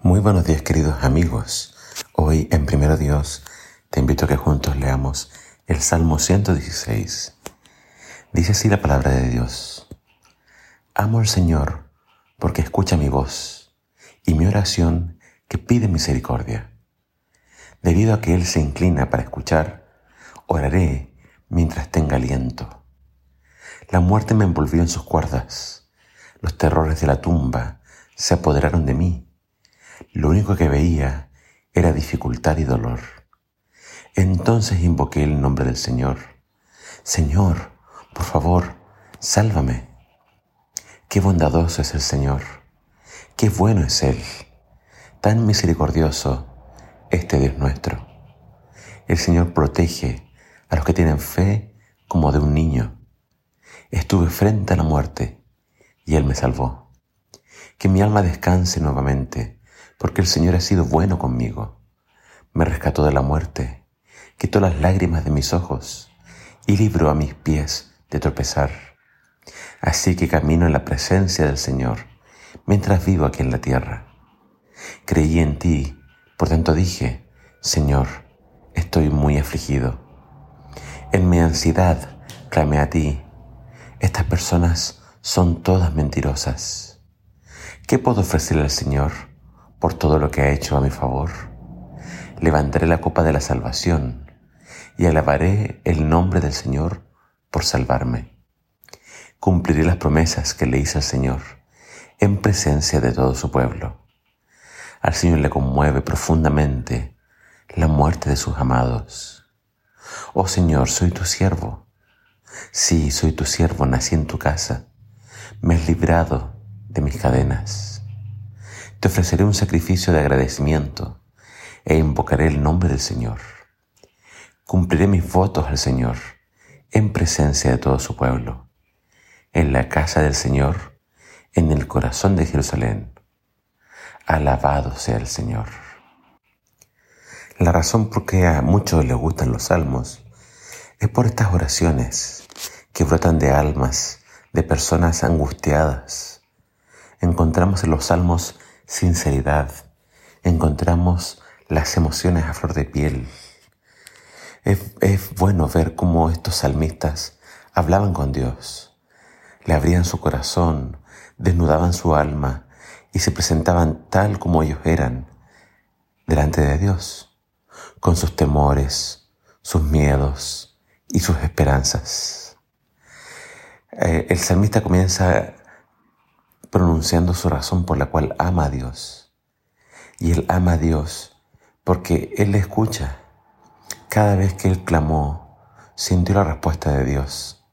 Muy buenos días queridos amigos. Hoy en Primero Dios te invito a que juntos leamos el Salmo 116. Dice así la palabra de Dios. Amo al Señor porque escucha mi voz y mi oración que pide misericordia. Debido a que Él se inclina para escuchar, oraré mientras tenga aliento. La muerte me envolvió en sus cuerdas. Los terrores de la tumba se apoderaron de mí lo único que veía era dificultad y dolor. Entonces invoqué el nombre del Señor. Señor, por favor, sálvame. Qué bondadoso es el Señor. Qué bueno es Él. Tan misericordioso este Dios nuestro. El Señor protege a los que tienen fe como de un niño. Estuve frente a la muerte y Él me salvó. Que mi alma descanse nuevamente porque el Señor ha sido bueno conmigo. Me rescató de la muerte, quitó las lágrimas de mis ojos y libró a mis pies de tropezar. Así que camino en la presencia del Señor mientras vivo aquí en la tierra. Creí en ti, por tanto dije, Señor, estoy muy afligido. En mi ansiedad clamé a ti. Estas personas son todas mentirosas. ¿Qué puedo ofrecerle al Señor? Por todo lo que ha hecho a mi favor. Levantaré la copa de la salvación y alabaré el nombre del Señor por salvarme. Cumpliré las promesas que le hice al Señor en presencia de todo su pueblo. Al Señor le conmueve profundamente la muerte de sus amados. Oh Señor, soy tu siervo. Sí, soy tu siervo, nací en tu casa. Me has librado de mis cadenas te ofreceré un sacrificio de agradecimiento e invocaré el nombre del Señor. Cumpliré mis votos al Señor en presencia de todo su pueblo, en la casa del Señor, en el corazón de Jerusalén. Alabado sea el Señor. La razón por qué a muchos les gustan los salmos es por estas oraciones que brotan de almas de personas angustiadas. Encontramos en los salmos sinceridad, encontramos las emociones a flor de piel. Es, bueno ver cómo estos salmistas hablaban con Dios, le abrían su corazón, desnudaban su alma y se presentaban tal como ellos eran delante de Dios, con sus temores, sus miedos y sus esperanzas. Eh, el salmista comienza pronunciando su razón por la cual ama a Dios. Y él ama a Dios porque él le escucha. Cada vez que él clamó, sintió la respuesta de Dios.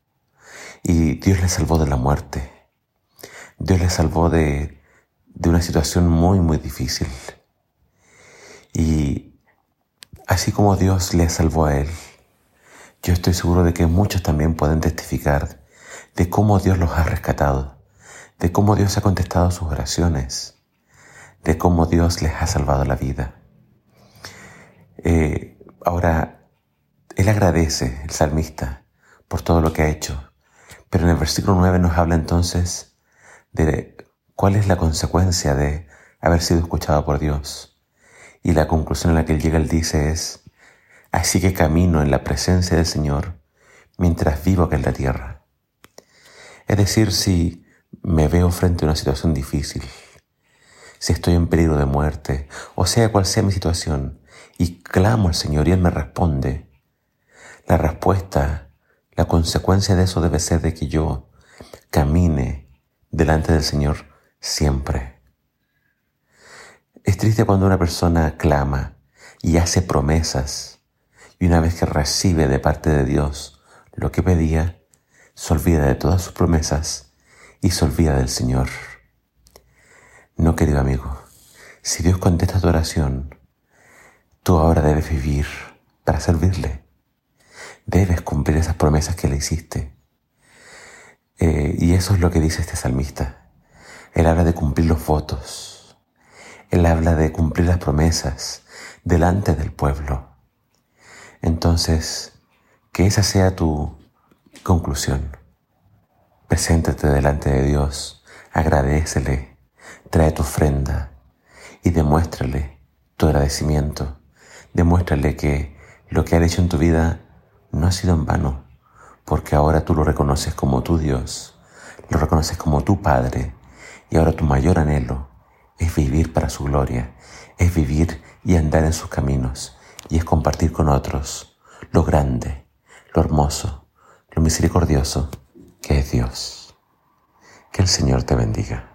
Y Dios le salvó de la muerte. Dios le salvó de, de una situación muy, muy difícil. Y así como Dios le salvó a él, yo estoy seguro de que muchos también pueden testificar de cómo Dios los ha rescatado de cómo Dios ha contestado sus oraciones, de cómo Dios les ha salvado la vida. Eh, ahora, Él agradece, el salmista, por todo lo que ha hecho, pero en el versículo 9 nos habla entonces de cuál es la consecuencia de haber sido escuchado por Dios. Y la conclusión en la que él llega, él dice es, así que camino en la presencia del Señor mientras vivo aquí en la tierra. Es decir, si me veo frente a una situación difícil, si estoy en peligro de muerte, o sea cual sea mi situación, y clamo al Señor y Él me responde, la respuesta, la consecuencia de eso debe ser de que yo camine delante del Señor siempre. Es triste cuando una persona clama y hace promesas y una vez que recibe de parte de Dios lo que pedía, se olvida de todas sus promesas y se olvida del Señor. No, querido amigo, si Dios contesta tu oración, tú ahora debes vivir para servirle. Debes cumplir esas promesas que le hiciste. Eh, y eso es lo que dice este salmista. Él habla de cumplir los votos. Él habla de cumplir las promesas delante del pueblo. Entonces, que esa sea tu conclusión. Preséntate delante de Dios, agradecele, trae tu ofrenda y demuéstrale tu agradecimiento. Demuéstrale que lo que ha hecho en tu vida no ha sido en vano, porque ahora tú lo reconoces como tu Dios, lo reconoces como tu Padre, y ahora tu mayor anhelo es vivir para su gloria, es vivir y andar en sus caminos, y es compartir con otros lo grande, lo hermoso, lo misericordioso que Dios. Que el Señor te bendiga.